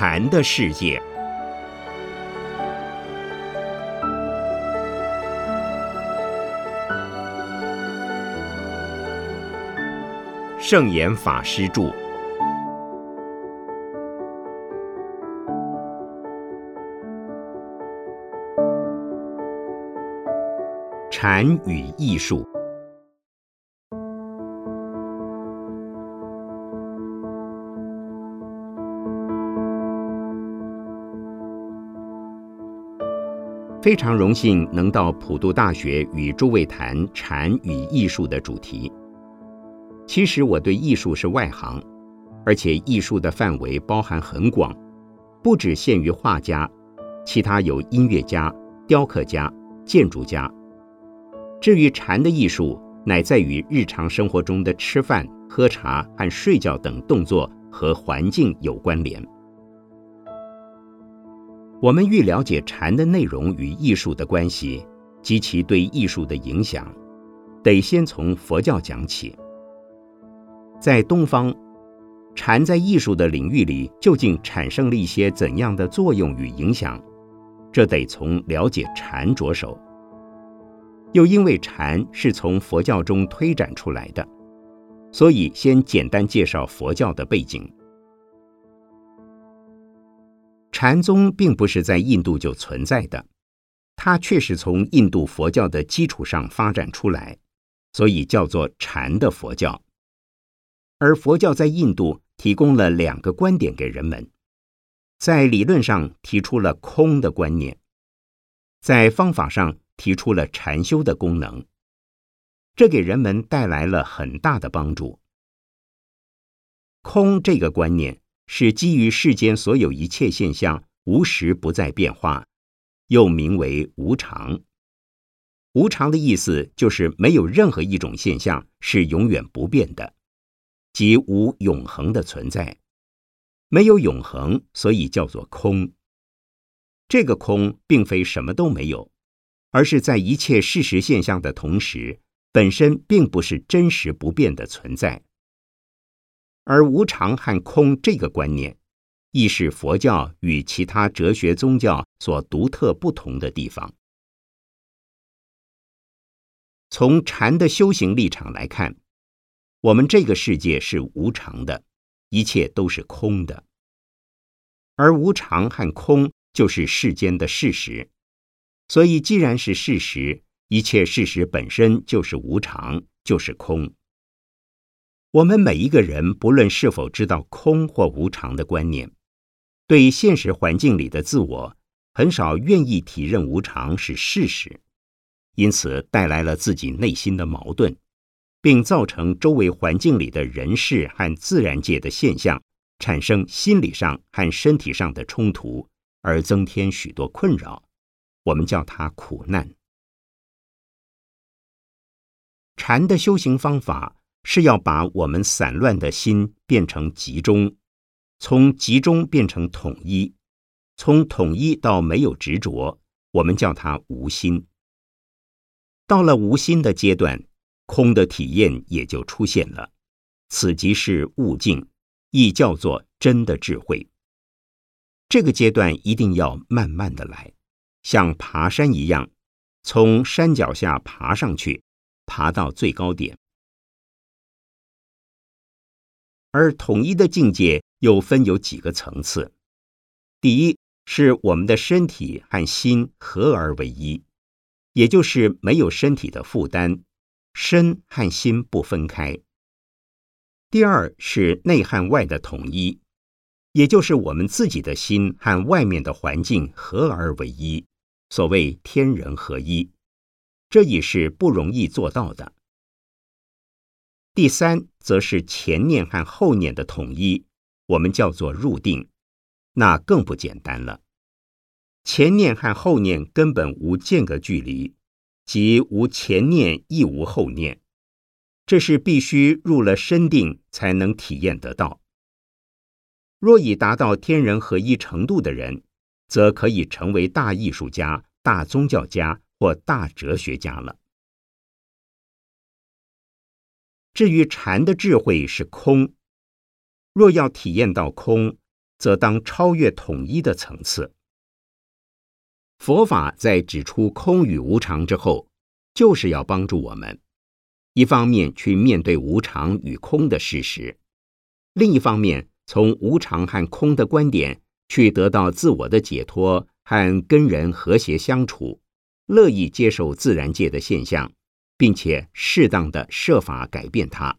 禅的世界，圣严法师著。禅与艺术。非常荣幸能到普渡大学与诸位谈禅与艺术的主题。其实我对艺术是外行，而且艺术的范围包含很广，不只限于画家，其他有音乐家、雕刻家、建筑家。至于禅的艺术，乃在于日常生活中的吃饭、喝茶和睡觉等动作和环境有关联。我们欲了解禅的内容与艺术的关系及其对艺术的影响，得先从佛教讲起。在东方，禅在艺术的领域里究竟产生了一些怎样的作用与影响？这得从了解禅着手。又因为禅是从佛教中推展出来的，所以先简单介绍佛教的背景。禅宗并不是在印度就存在的，它却是从印度佛教的基础上发展出来，所以叫做禅的佛教。而佛教在印度提供了两个观点给人们，在理论上提出了空的观念，在方法上提出了禅修的功能，这给人们带来了很大的帮助。空这个观念。是基于世间所有一切现象无时不在变化，又名为无常。无常的意思就是没有任何一种现象是永远不变的，即无永恒的存在。没有永恒，所以叫做空。这个空并非什么都没有，而是在一切事实现象的同时，本身并不是真实不变的存在。而无常和空这个观念，亦是佛教与其他哲学宗教所独特不同的地方。从禅的修行立场来看，我们这个世界是无常的，一切都是空的。而无常和空就是世间的事实，所以既然是事实，一切事实本身就是无常，就是空。我们每一个人，不论是否知道空或无常的观念，对现实环境里的自我，很少愿意体认无常是事实，因此带来了自己内心的矛盾，并造成周围环境里的人事和自然界的现象产生心理上和身体上的冲突，而增添许多困扰。我们叫它苦难。禅的修行方法。是要把我们散乱的心变成集中，从集中变成统一，从统一到没有执着，我们叫它无心。到了无心的阶段，空的体验也就出现了，此即是悟境，亦叫做真的智慧。这个阶段一定要慢慢的来，像爬山一样，从山脚下爬上去，爬到最高点。而统一的境界又分有几个层次。第一是我们的身体和心合而为一，也就是没有身体的负担，身和心不分开。第二是内和外的统一，也就是我们自己的心和外面的环境合而为一，所谓天人合一，这也是不容易做到的。第三，则是前念和后念的统一，我们叫做入定，那更不简单了。前念和后念根本无间隔距离，即无前念亦无后念，这是必须入了深定才能体验得到。若已达到天人合一程度的人，则可以成为大艺术家、大宗教家或大哲学家了。至于禅的智慧是空，若要体验到空，则当超越统一的层次。佛法在指出空与无常之后，就是要帮助我们，一方面去面对无常与空的事实，另一方面从无常和空的观点去得到自我的解脱和跟人和谐相处，乐意接受自然界的现象，并且适当的设法改变它，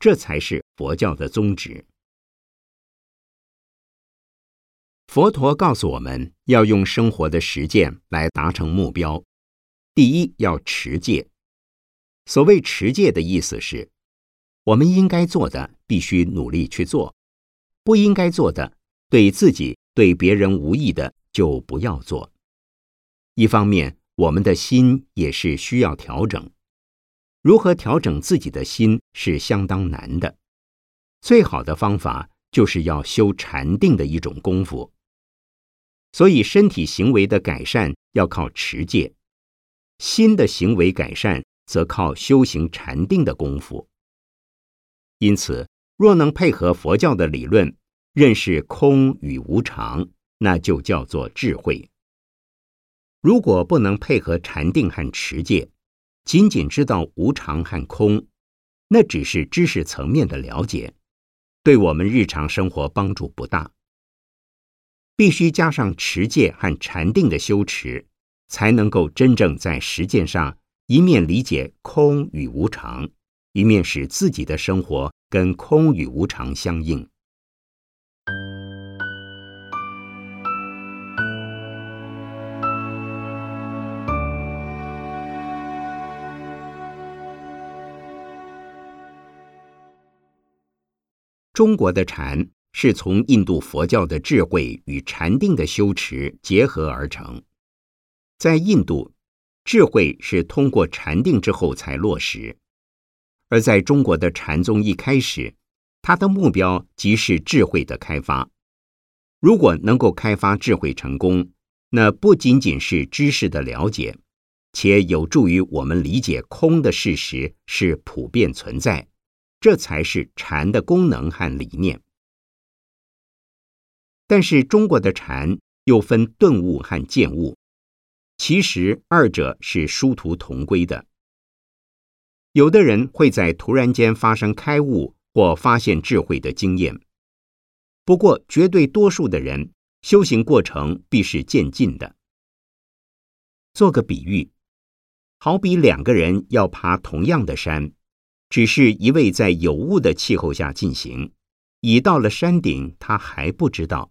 这才是佛教的宗旨。佛陀告诉我们要用生活的实践来达成目标。第一，要持戒。所谓持戒的意思是，我们应该做的必须努力去做，不应该做的、对自己、对别人无益的就不要做。一方面，我们的心也是需要调整。如何调整自己的心是相当难的。最好的方法就是要修禅定的一种功夫。所以，身体行为的改善要靠持戒，心的行为改善则靠修行禅定的功夫。因此，若能配合佛教的理论，认识空与无常，那就叫做智慧。如果不能配合禅定和持戒，仅仅知道无常和空，那只是知识层面的了解，对我们日常生活帮助不大。必须加上持戒和禅定的修持，才能够真正在实践上一面理解空与无常，一面使自己的生活跟空与无常相应。中国的禅。是从印度佛教的智慧与禅定的修持结合而成。在印度，智慧是通过禅定之后才落实；而在中国的禅宗一开始，它的目标即是智慧的开发。如果能够开发智慧成功，那不仅仅是知识的了解，且有助于我们理解空的事实是普遍存在，这才是禅的功能和理念。但是中国的禅又分顿悟和见悟，其实二者是殊途同归的。有的人会在突然间发生开悟或发现智慧的经验，不过绝对多数的人修行过程必是渐进的。做个比喻，好比两个人要爬同样的山，只是一位在有雾的气候下进行，已到了山顶，他还不知道。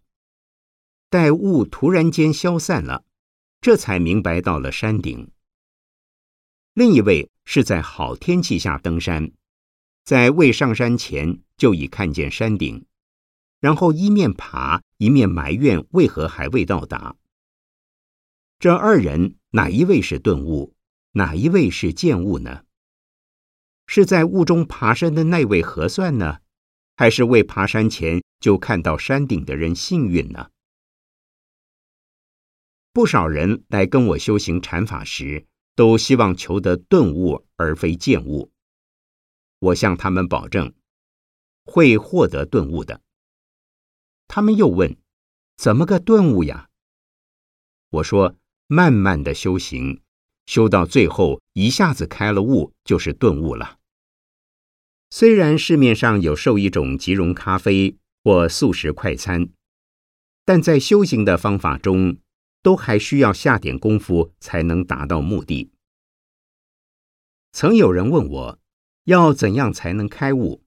待雾突然间消散了，这才明白到了山顶。另一位是在好天气下登山，在未上山前就已看见山顶，然后一面爬一面埋怨为何还未到达。这二人哪一位是顿悟，哪一位是见悟呢？是在雾中爬山的那位合算呢，还是未爬山前就看到山顶的人幸运呢？不少人来跟我修行禅法时，都希望求得顿悟而非见悟。我向他们保证，会获得顿悟的。他们又问：“怎么个顿悟呀？”我说：“慢慢的修行，修到最后一下子开了悟，就是顿悟了。虽然市面上有售一种即溶咖啡或素食快餐，但在修行的方法中。”都还需要下点功夫才能达到目的。曾有人问我，要怎样才能开悟？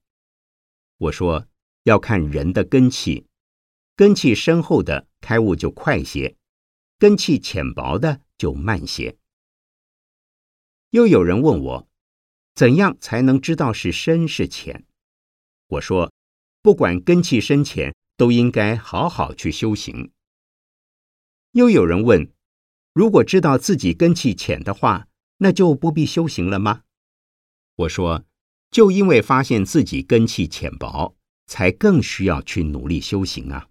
我说要看人的根气，根气深厚的开悟就快些，根气浅薄的就慢些。又有人问我，怎样才能知道是深是浅？我说，不管根气深浅，都应该好好去修行。又有人问：如果知道自己根气浅的话，那就不必修行了吗？我说：就因为发现自己根气浅薄，才更需要去努力修行啊。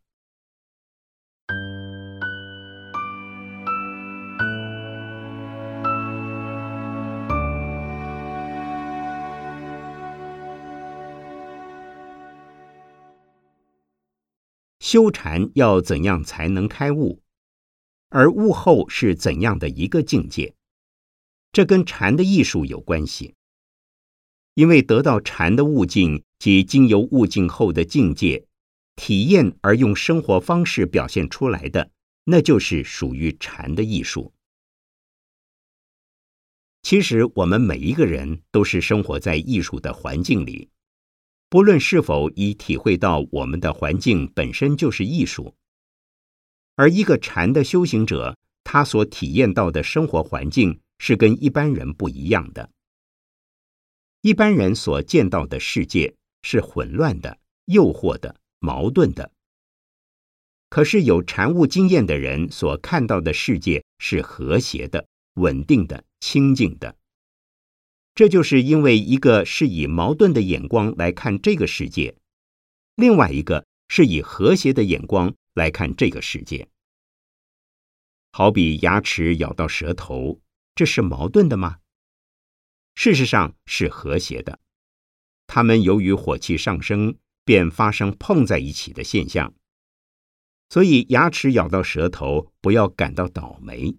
修禅要怎样才能开悟，而悟后是怎样的一个境界？这跟禅的艺术有关系。因为得到禅的悟境及经由悟境后的境界体验，而用生活方式表现出来的，那就是属于禅的艺术。其实，我们每一个人都是生活在艺术的环境里，不论是否已体会到我们的环境本身就是艺术。而一个禅的修行者，他所体验到的生活环境是跟一般人不一样的。一般人所见到的世界是混乱的、诱惑的、矛盾的，可是有禅悟经验的人所看到的世界是和谐的、稳定的。清净的，这就是因为一个是以矛盾的眼光来看这个世界，另外一个是以和谐的眼光来看这个世界。好比牙齿咬到舌头，这是矛盾的吗？事实上是和谐的。它们由于火气上升，便发生碰在一起的现象。所以牙齿咬到舌头，不要感到倒霉。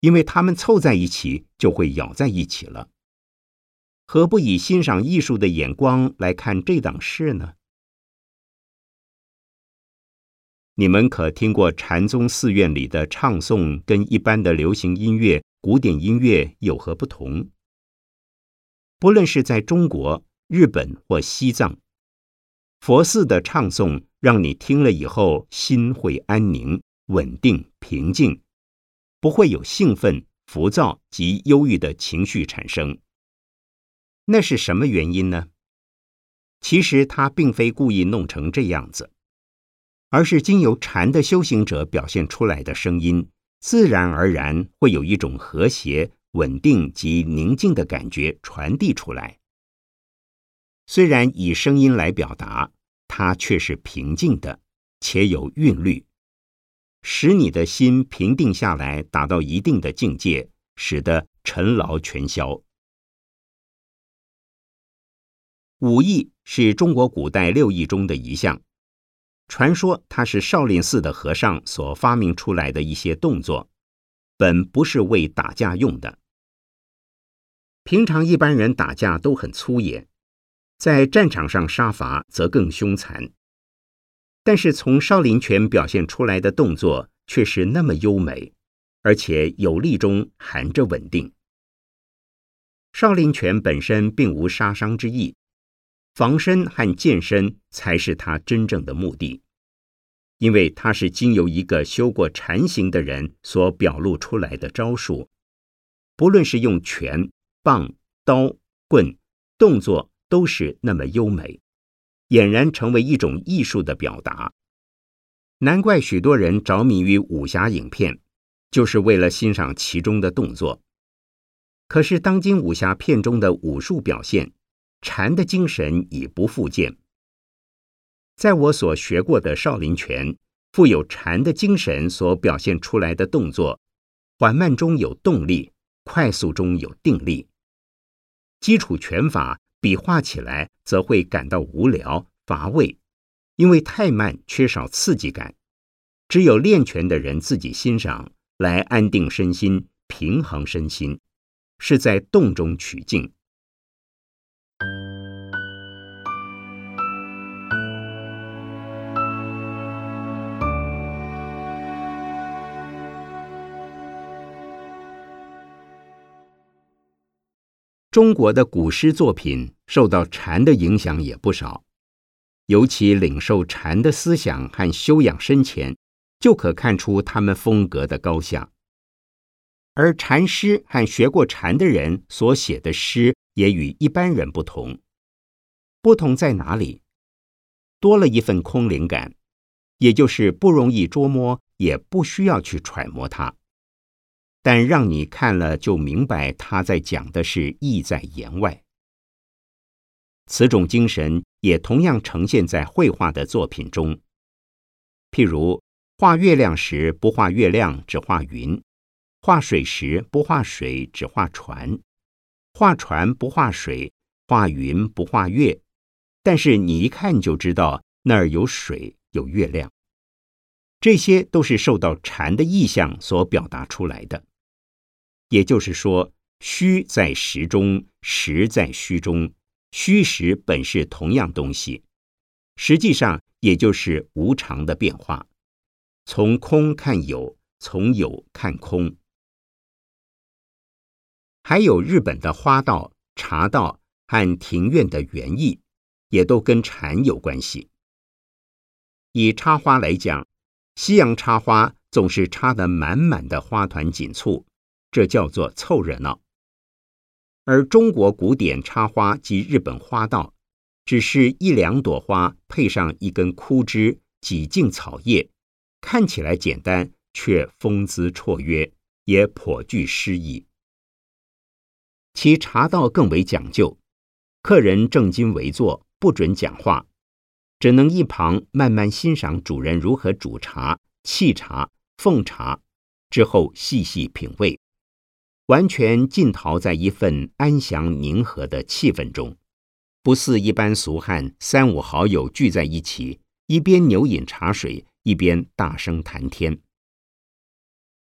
因为他们凑在一起，就会咬在一起了。何不以欣赏艺术的眼光来看这档事呢？你们可听过禅宗寺院里的唱诵，跟一般的流行音乐、古典音乐有何不同？不论是在中国、日本或西藏，佛寺的唱诵，让你听了以后心会安宁、稳定、平静。不会有兴奋、浮躁及忧郁的情绪产生。那是什么原因呢？其实他并非故意弄成这样子，而是经由禅的修行者表现出来的声音，自然而然会有一种和谐、稳定及宁静的感觉传递出来。虽然以声音来表达，它却是平静的，且有韵律。使你的心平定下来，达到一定的境界，使得尘劳全消。武艺是中国古代六艺中的一项，传说它是少林寺的和尚所发明出来的一些动作，本不是为打架用的。平常一般人打架都很粗野，在战场上杀伐则更凶残。但是从少林拳表现出来的动作却是那么优美，而且有力中含着稳定。少林拳本身并无杀伤之意，防身和健身才是他真正的目的，因为它是经由一个修过禅行的人所表露出来的招数，不论是用拳、棒、刀、棍，动作都是那么优美。俨然成为一种艺术的表达，难怪许多人着迷于武侠影片，就是为了欣赏其中的动作。可是当今武侠片中的武术表现，禅的精神已不复见。在我所学过的少林拳，富有禅的精神所表现出来的动作，缓慢中有动力，快速中有定力，基础拳法。比划起来则会感到无聊乏味，因为太慢，缺少刺激感。只有练拳的人自己欣赏，来安定身心，平衡身心，是在动中取静。中国的古诗作品受到禅的影响也不少，尤其领受禅的思想和修养深浅，就可看出他们风格的高下。而禅师和学过禅的人所写的诗也与一般人不同，不同在哪里？多了一份空灵感，也就是不容易捉摸，也不需要去揣摩它。但让你看了就明白，他在讲的是意在言外。此种精神也同样呈现在绘画的作品中。譬如画月亮时，不画月亮，只画云；画水时，不画水，只画船；画船不画水，画云不画月。但是你一看就知道，那儿有水，有月亮。这些都是受到禅的意象所表达出来的。也就是说，虚在实中，实在虚中，虚实本是同样东西，实际上也就是无常的变化。从空看有，从有看空。还有日本的花道、茶道和庭院的园艺，也都跟禅有关系。以插花来讲。西洋插花总是插得满满的花团锦簇，这叫做凑热闹；而中国古典插花及日本花道，只是一两朵花配上一根枯枝、几茎草叶，看起来简单，却风姿绰约，也颇具诗意。其茶道更为讲究，客人正襟危坐，不准讲话。只能一旁慢慢欣赏主人如何煮茶、沏茶、奉茶，之后细细品味，完全浸陶在一份安详宁和的气氛中，不似一般俗汉三五好友聚在一起，一边牛饮茶水，一边大声谈天。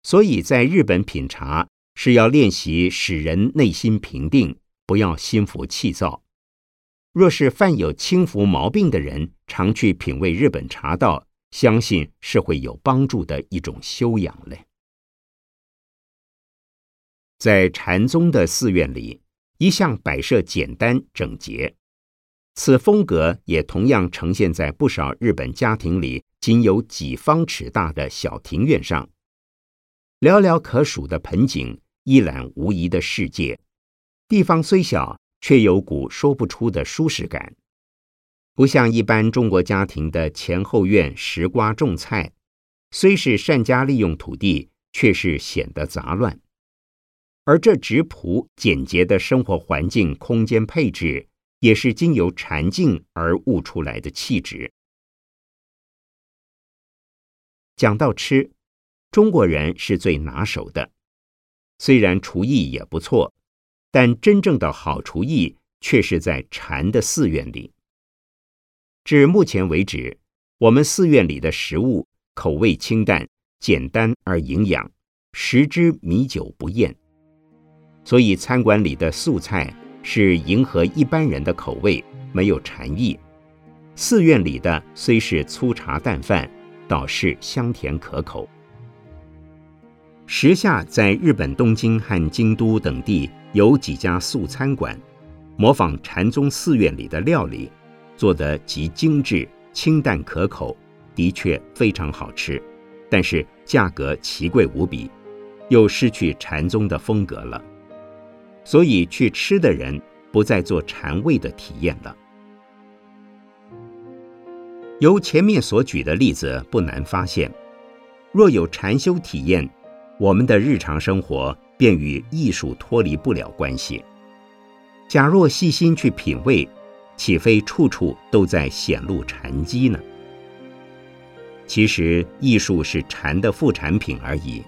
所以在日本品茶是要练习使人内心平定，不要心浮气躁。若是犯有轻浮毛病的人，常去品味日本茶道，相信是会有帮助的一种修养嘞。在禅宗的寺院里，一向摆设简单整洁，此风格也同样呈现在不少日本家庭里仅有几方尺大的小庭院上，寥寥可数的盆景，一览无遗的世界。地方虽小。却有股说不出的舒适感，不像一般中国家庭的前后院食瓜种菜，虽是善加利用土地，却是显得杂乱。而这质朴简洁的生活环境、空间配置，也是经由禅境而悟出来的气质。讲到吃，中国人是最拿手的，虽然厨艺也不错。但真正的好厨艺却是在禅的寺院里。至目前为止，我们寺院里的食物口味清淡、简单而营养，食之米酒不厌。所以餐馆里的素菜是迎合一般人的口味，没有禅意；寺院里的虽是粗茶淡饭，倒是香甜可口。时下在日本东京和京都等地。有几家素餐馆，模仿禅宗寺院里的料理，做得极精致、清淡可口，的确非常好吃。但是价格奇贵无比，又失去禅宗的风格了。所以去吃的人不再做禅味的体验了。由前面所举的例子不难发现，若有禅修体验，我们的日常生活。便与艺术脱离不了关系。假若细心去品味，岂非处处都在显露禅机呢？其实艺术是禅的副产品而已。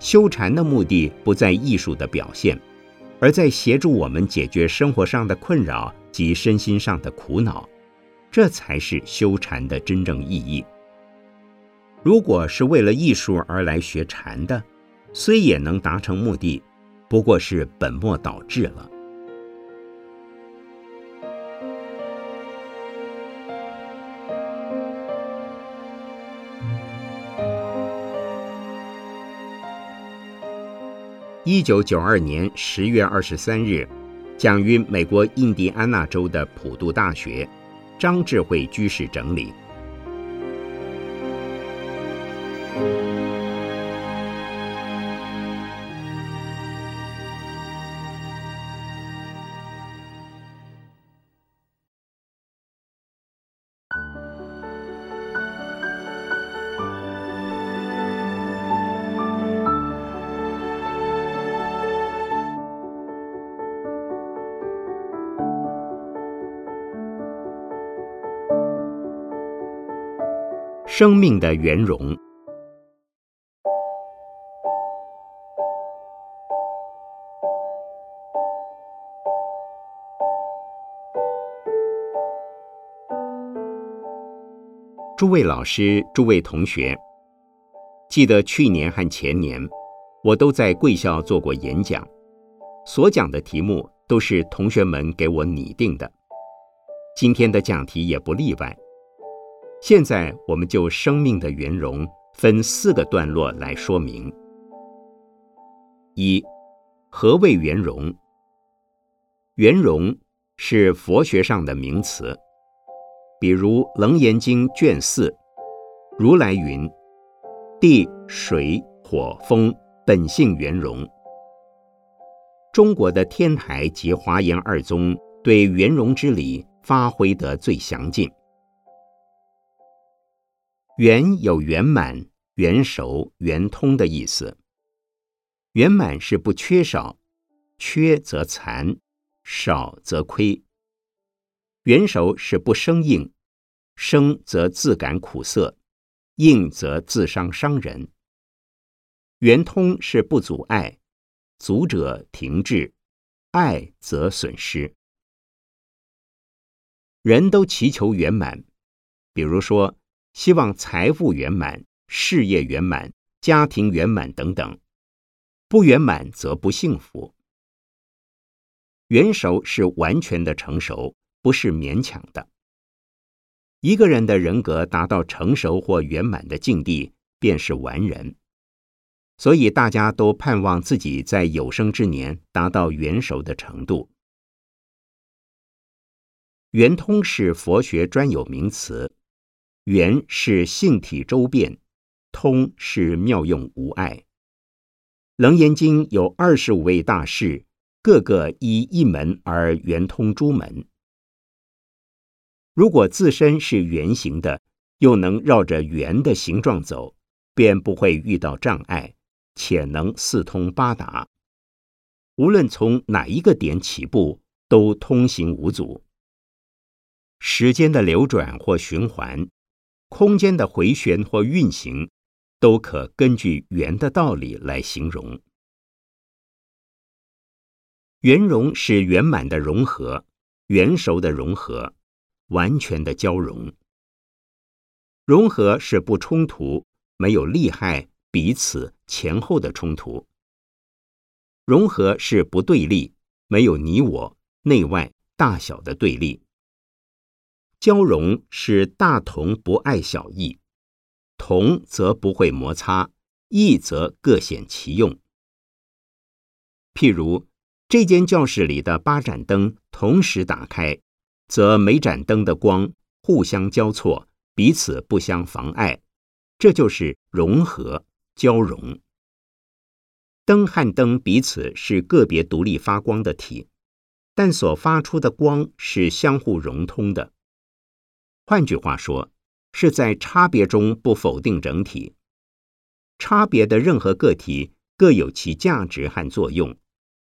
修禅的目的不在艺术的表现，而在协助我们解决生活上的困扰及身心上的苦恼，这才是修禅的真正意义。如果是为了艺术而来学禅的，虽也能达成目的，不过是本末倒置了。一九九二年十月二十三日，讲于美国印第安纳州的普渡大学，张智慧居士整理。生命的圆融。诸位老师、诸位同学，记得去年和前年，我都在贵校做过演讲，所讲的题目都是同学们给我拟定的。今天的讲题也不例外。现在我们就生命的圆融分四个段落来说明。一，何谓圆融？圆融是佛学上的名词，比如《楞严经》卷四，如来云：“地、水、火、风本性圆融。”中国的天台及华严二宗对圆融之理发挥得最详尽。圆有圆满、圆熟、圆通的意思。圆满是不缺少，缺则残，少则亏。圆熟是不生硬，生则自感苦涩，硬则自伤伤人。圆通是不阻碍，阻者停滞，碍则损失。人都祈求圆满，比如说。希望财富圆满、事业圆满、家庭圆满等等，不圆满则不幸福。圆熟是完全的成熟，不是勉强的。一个人的人格达到成熟或圆满的境地，便是完人。所以大家都盼望自己在有生之年达到圆熟的程度。圆通是佛学专有名词。圆是性体周遍，通是妙用无碍。楞严经有二十五位大士，个个依一门而圆通诸门。如果自身是圆形的，又能绕着圆的形状走，便不会遇到障碍，且能四通八达。无论从哪一个点起步，都通行无阻。时间的流转或循环。空间的回旋或运行，都可根据圆的道理来形容。圆融是圆满的融合，圆熟的融合，完全的交融。融合是不冲突，没有利害彼此前后的冲突。融合是不对立，没有你我内外大小的对立。交融是大同不爱小异，同则不会摩擦，异则各显其用。譬如这间教室里的八盏灯同时打开，则每盏灯的光互相交错，彼此不相妨碍，这就是融合交融。灯和灯彼此是个别独立发光的体，但所发出的光是相互融通的。换句话说，是在差别中不否定整体。差别的任何个体各有其价值和作用，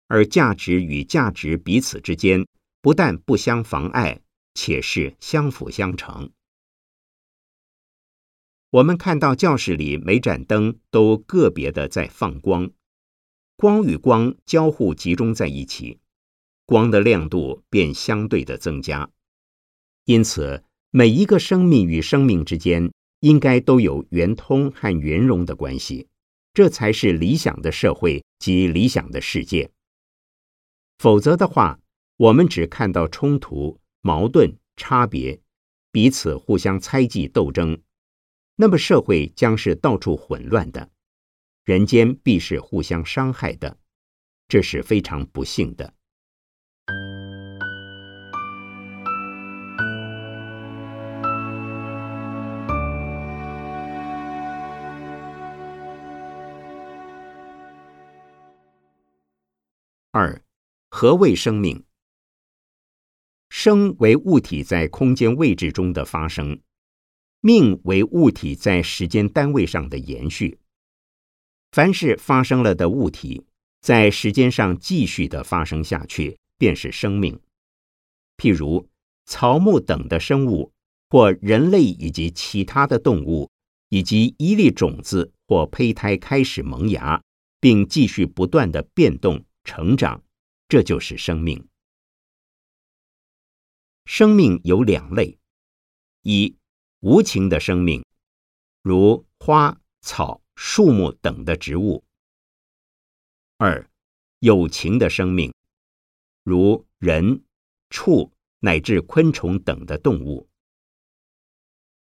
而价值与价值彼此之间不但不相妨碍，且是相辅相成。我们看到教室里每盏灯都个别的在放光，光与光交互集中在一起，光的亮度便相对的增加。因此。每一个生命与生命之间，应该都有圆通和圆融的关系，这才是理想的社会及理想的世界。否则的话，我们只看到冲突、矛盾、差别，彼此互相猜忌斗争，那么社会将是到处混乱的，人间必是互相伤害的，这是非常不幸的。二，何谓生命？生为物体在空间位置中的发生，命为物体在时间单位上的延续。凡是发生了的物体，在时间上继续的发生下去，便是生命。譬如草木等的生物，或人类以及其他的动物，以及一粒种子或胚胎开始萌芽，并继续不断的变动。成长，这就是生命。生命有两类：一无情的生命，如花草树木等的植物。二，有情的生命，如人、畜乃至昆虫等的动物。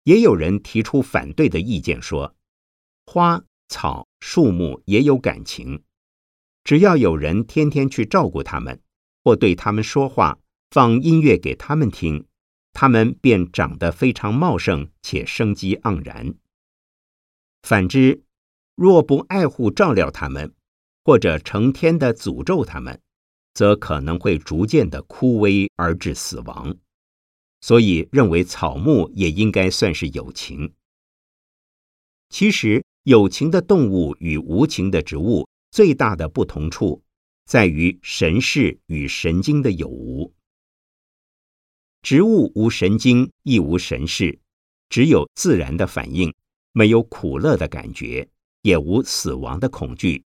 也有人提出反对的意见，说花草树木也有感情，只要有人天天去照顾它们，或对它们说话，放音乐给他们听。它们便长得非常茂盛且生机盎然。反之，若不爱护照料它们，或者成天的诅咒它们，则可能会逐渐的枯萎而致死亡。所以，认为草木也应该算是有情。其实，有情的动物与无情的植物最大的不同处，在于神识与神经的有无。植物无神经，亦无神识，只有自然的反应，没有苦乐的感觉，也无死亡的恐惧，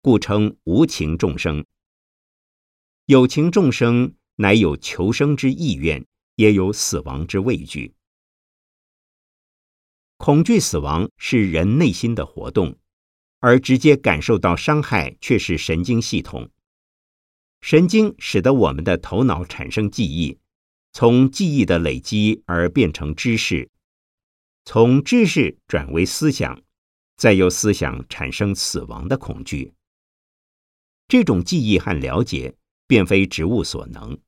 故称无情众生。有情众生乃有求生之意愿，也有死亡之畏惧。恐惧死亡是人内心的活动，而直接感受到伤害却是神经系统。神经使得我们的头脑产生记忆。从记忆的累积而变成知识，从知识转为思想，再由思想产生死亡的恐惧。这种记忆和了解，便非植物所能。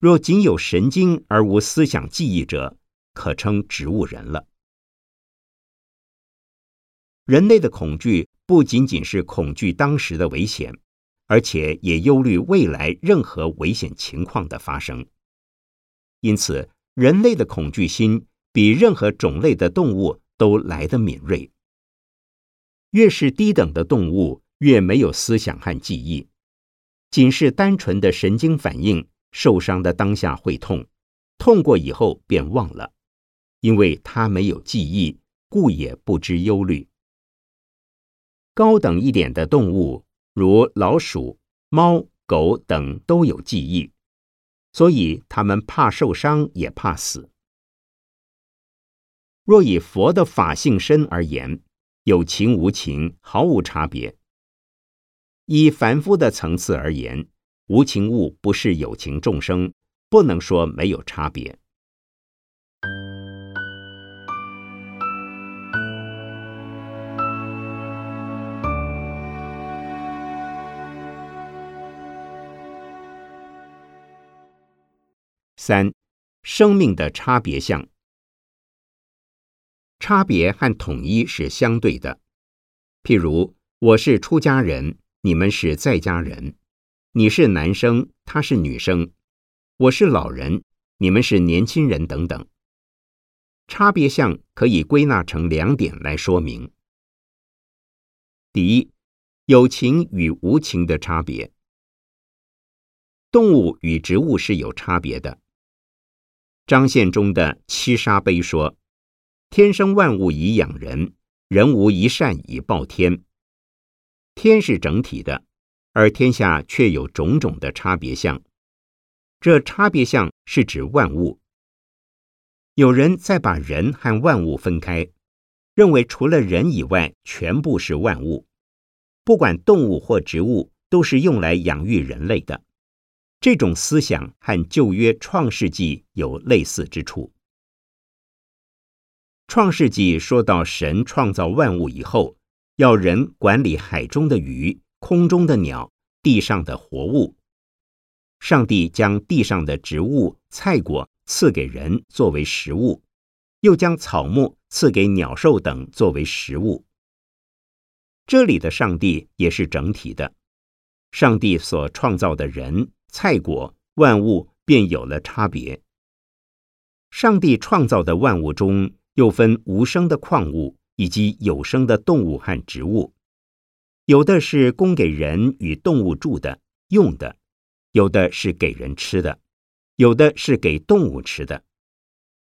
若仅有神经而无思想记忆者，可称植物人了。人类的恐惧不仅仅是恐惧当时的危险，而且也忧虑未来任何危险情况的发生。因此，人类的恐惧心比任何种类的动物都来得敏锐。越是低等的动物，越没有思想和记忆，仅是单纯的神经反应。受伤的当下会痛，痛过以后便忘了，因为他没有记忆，故也不知忧虑。高等一点的动物，如老鼠、猫、狗等，都有记忆。所以他们怕受伤，也怕死。若以佛的法性身而言，有情无情毫无差别。以凡夫的层次而言，无情物不是有情众生，不能说没有差别。三，生命的差别相。差别和统一是相对的。譬如，我是出家人，你们是在家人；你是男生，他是女生；我是老人，你们是年轻人，等等。差别相可以归纳成两点来说明：第一，有情与无情的差别。动物与植物是有差别的。张献忠的七杀碑说：“天生万物以养人，人无一善以报天。天是整体的，而天下却有种种的差别相。这差别相是指万物。有人再把人和万物分开，认为除了人以外，全部是万物，不管动物或植物，都是用来养育人类的。”这种思想和旧约创世纪有类似之处。创世纪说到神创造万物以后，要人管理海中的鱼、空中的鸟、地上的活物。上帝将地上的植物、菜果赐给人作为食物，又将草木赐给鸟兽等作为食物。这里的上帝也是整体的，上帝所创造的人。菜果万物便有了差别。上帝创造的万物中，又分无生的矿物以及有生的动物和植物。有的是供给人与动物住的、用的；有的是给人吃的；有的是给动物吃的。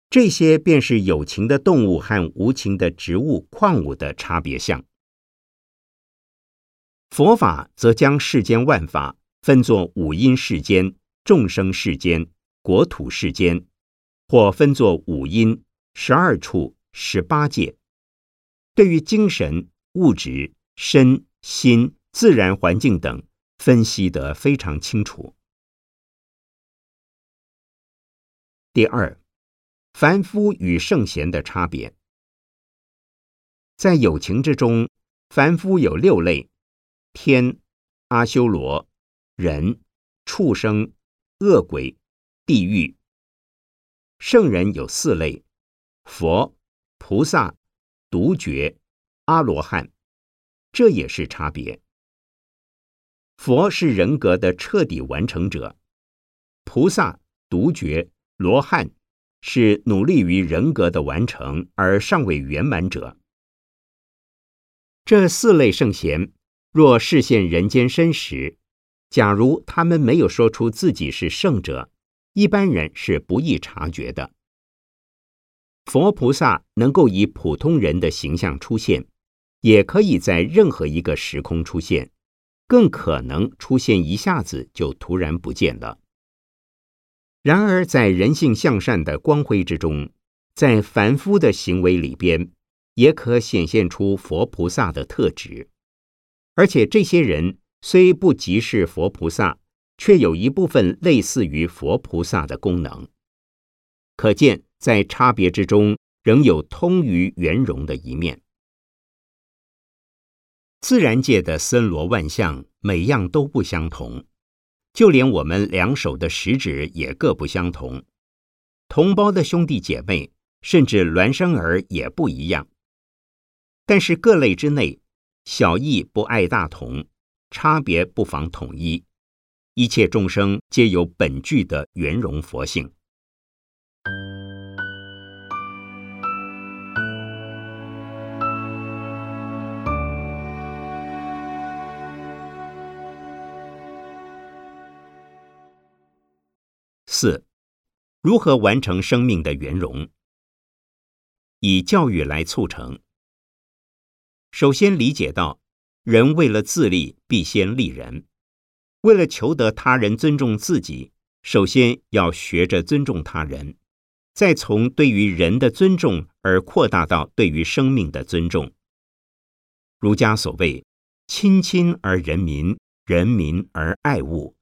这些便是有情的动物和无情的植物、矿物的差别相。佛法则将世间万法。分作五阴世间、众生世间、国土世间，或分作五阴、十二处、十八界。对于精神，物质、身心、自然环境等分析得非常清楚。第二，凡夫与圣贤的差别，在有情之中，凡夫有六类：天、阿修罗、人、畜生、恶鬼、地狱。圣人有四类：佛、菩萨、独觉、阿罗汉。这也是差别。佛是人格的彻底完成者，菩萨、独觉、罗汉是努力于人格的完成而尚未圆满者。这四类圣贤，若视现人间身时，假如他们没有说出自己是圣者，一般人是不易察觉的。佛菩萨能够以普通人的形象出现，也可以在任何一个时空出现，更可能出现一下子就突然不见了。然而，在人性向善的光辉之中，在凡夫的行为里边。也可显现出佛菩萨的特质，而且这些人虽不即是佛菩萨，却有一部分类似于佛菩萨的功能。可见，在差别之中，仍有通于圆融的一面。自然界的森罗万象，每样都不相同，就连我们两手的食指也各不相同。同胞的兄弟姐妹，甚至孪生儿也不一样。但是各类之内，小异不碍大同，差别不妨统一。一切众生皆有本具的圆融佛性。四，如何完成生命的圆融？以教育来促成。首先理解到，人为了自立，必先利人；为了求得他人尊重自己，首先要学着尊重他人，再从对于人的尊重而扩大到对于生命的尊重。儒家所谓“亲亲而人民，人民而爱物”，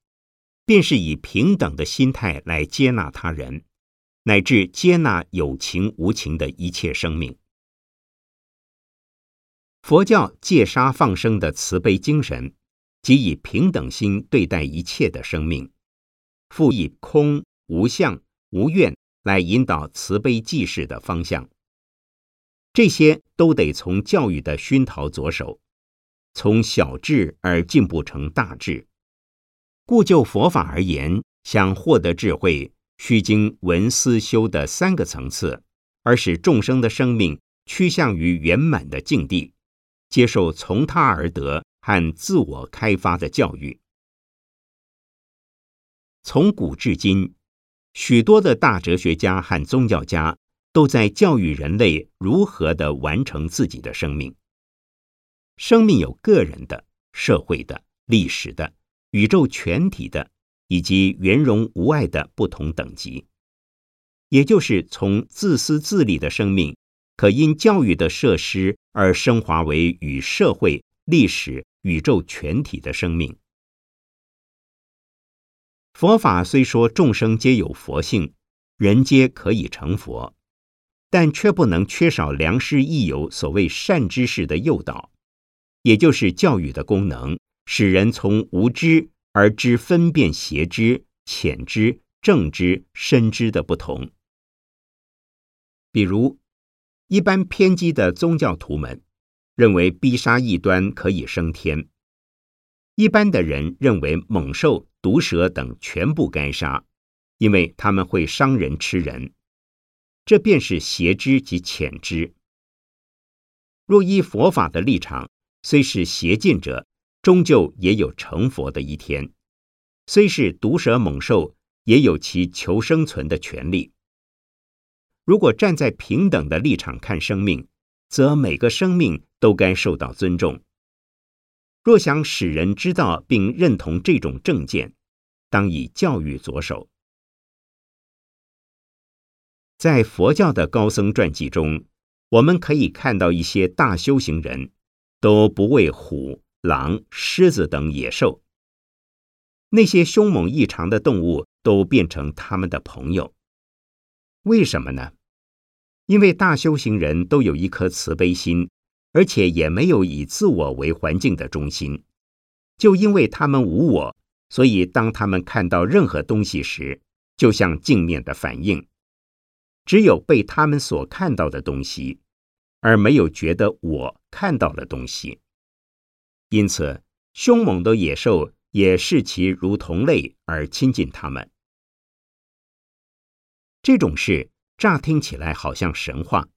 便是以平等的心态来接纳他人，乃至接纳有情无情的一切生命。佛教戒杀放生的慈悲精神，即以平等心对待一切的生命，复以空无相无愿来引导慈悲济世的方向。这些都得从教育的熏陶着手，从小智而进步成大智。故就佛法而言，想获得智慧，须经闻思修的三个层次，而使众生的生命趋向于圆满的境地。接受从他而得和自我开发的教育。从古至今，许多的大哲学家和宗教家都在教育人类如何的完成自己的生命。生命有个人的、社会的、历史的、宇宙全体的，以及圆融无碍的不同等级。也就是从自私自利的生命。可因教育的设施而升华为与社会、历史、宇宙全体的生命。佛法虽说众生皆有佛性，人皆可以成佛，但却不能缺少良师益友所谓善知识的诱导，也就是教育的功能，使人从无知而知分辨邪知、浅知、正知、深知的不同。比如。一般偏激的宗教徒们认为逼杀异端可以升天；一般的人认为猛兽、毒蛇等全部该杀，因为他们会伤人吃人。这便是邪知及浅知。若依佛法的立场，虽是邪见者，终究也有成佛的一天；虽是毒蛇猛兽，也有其求生存的权利。如果站在平等的立场看生命，则每个生命都该受到尊重。若想使人知道并认同这种正见，当以教育着手。在佛教的高僧传记中，我们可以看到一些大修行人，都不畏虎、狼、狮子等野兽。那些凶猛异常的动物都变成他们的朋友。为什么呢？因为大修行人都有一颗慈悲心，而且也没有以自我为环境的中心。就因为他们无我，所以当他们看到任何东西时，就像镜面的反应，只有被他们所看到的东西，而没有觉得我看到了东西。因此，凶猛的野兽也视其如同类而亲近他们。这种事乍听起来好像神话，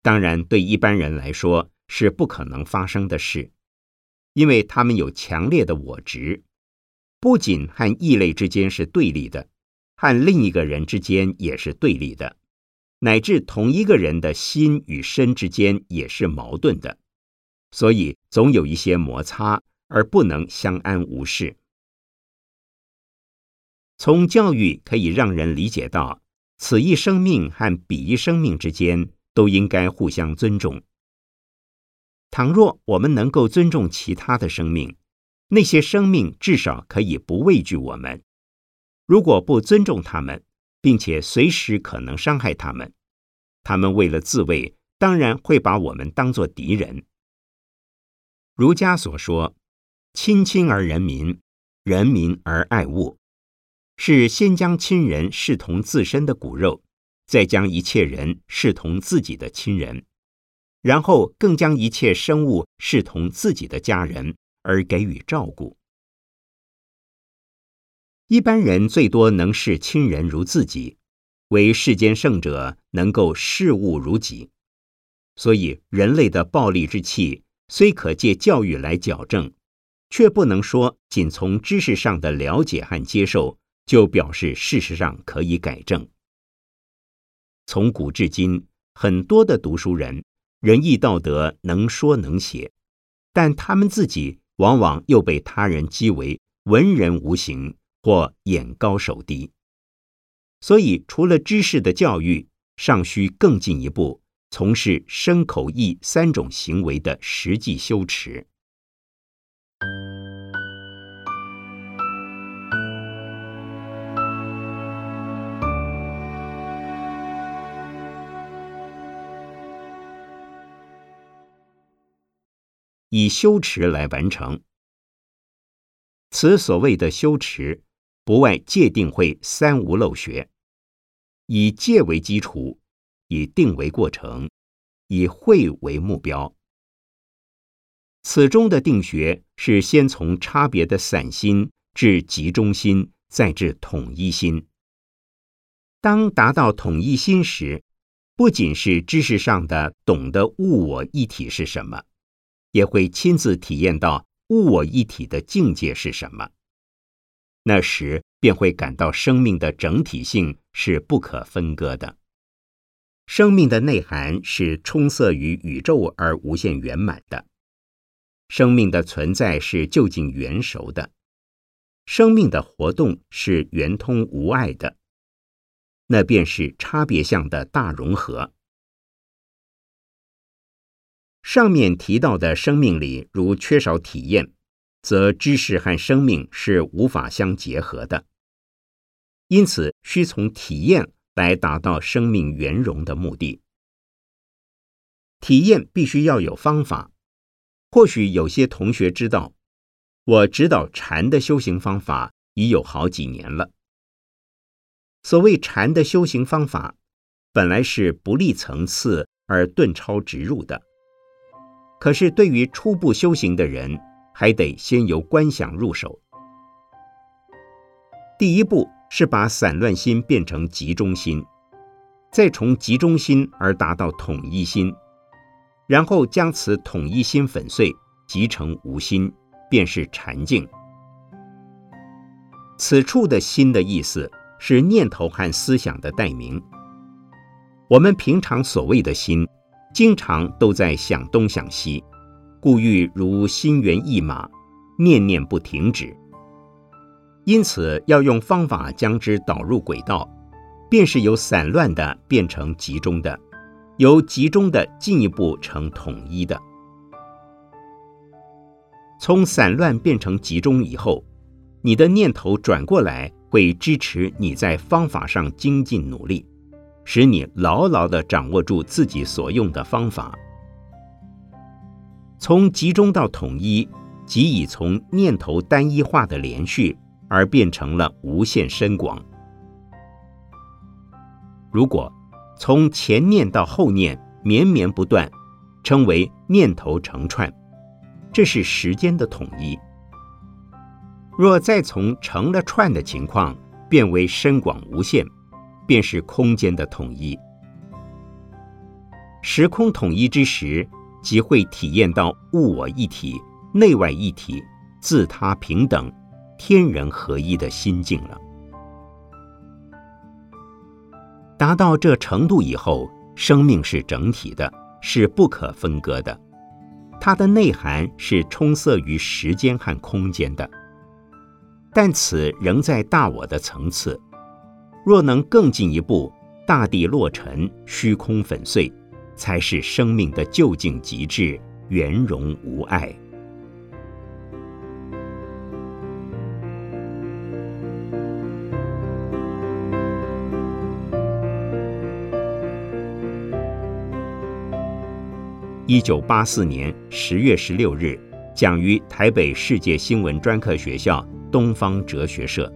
当然对一般人来说是不可能发生的事，因为他们有强烈的我执，不仅和异类之间是对立的，和另一个人之间也是对立的，乃至同一个人的心与身之间也是矛盾的，所以总有一些摩擦，而不能相安无事。从教育可以让人理解到，此一生命和彼一生命之间都应该互相尊重。倘若我们能够尊重其他的生命，那些生命至少可以不畏惧我们；如果不尊重他们，并且随时可能伤害他们，他们为了自卫，当然会把我们当作敌人。儒家所说：“亲亲而人民，人民而爱物。”是先将亲人视同自身的骨肉，再将一切人视同自己的亲人，然后更将一切生物视同自己的家人而给予照顾。一般人最多能视亲人如自己，为世间圣者能够视物如己。所以，人类的暴力之气虽可借教育来矫正，却不能说仅从知识上的了解和接受。就表示事实上可以改正。从古至今，很多的读书人仁义道德能说能写，但他们自己往往又被他人讥为文人无形或眼高手低。所以，除了知识的教育，尚需更进一步从事身口意三种行为的实际修持。以修持来完成。此所谓的修持，不外戒定慧三无漏学，以戒为基础，以定为过程，以慧为目标。此中的定学是先从差别的散心至集中心，再至统一心。当达到统一心时，不仅是知识上的懂得物我一体是什么。也会亲自体验到物我一体的境界是什么，那时便会感到生命的整体性是不可分割的。生命的内涵是充塞于宇宙而无限圆满的，生命的存在是就近圆熟的，生命的活动是圆通无碍的，那便是差别相的大融合。上面提到的生命里，如缺少体验，则知识和生命是无法相结合的。因此，需从体验来达到生命圆融的目的。体验必须要有方法。或许有些同学知道，我指导禅的修行方法已有好几年了。所谓禅的修行方法，本来是不立层次而顿超直入的。可是，对于初步修行的人，还得先由观想入手。第一步是把散乱心变成集中心，再从集中心而达到统一心，然后将此统一心粉碎，集成无心，便是禅境。此处的心的意思是念头和思想的代名。我们平常所谓的心。经常都在想东想西，故欲如心猿意马，念念不停止。因此，要用方法将之导入轨道，便是由散乱的变成集中的，由集中的进一步成统一的。从散乱变成集中以后，你的念头转过来会支持你在方法上精进努力，使你牢牢地掌握住自己所用的方法。从集中到统一，即已从念头单一化的连续，而变成了无限深广。如果从前念到后念绵绵不断，称为念头成串，这是时间的统一。若再从成了串的情况变为深广无限，便是空间的统一。时空统一之时。即会体验到物我一体、内外一体、自他平等、天人合一的心境了。达到这程度以后，生命是整体的，是不可分割的，它的内涵是充塞于时间和空间的。但此仍在大我的层次，若能更进一步，大地落尘，虚空粉碎。才是生命的究竟极致，圆融无碍。一九八四年十月十六日，讲于台北世界新闻专科学校东方哲学社。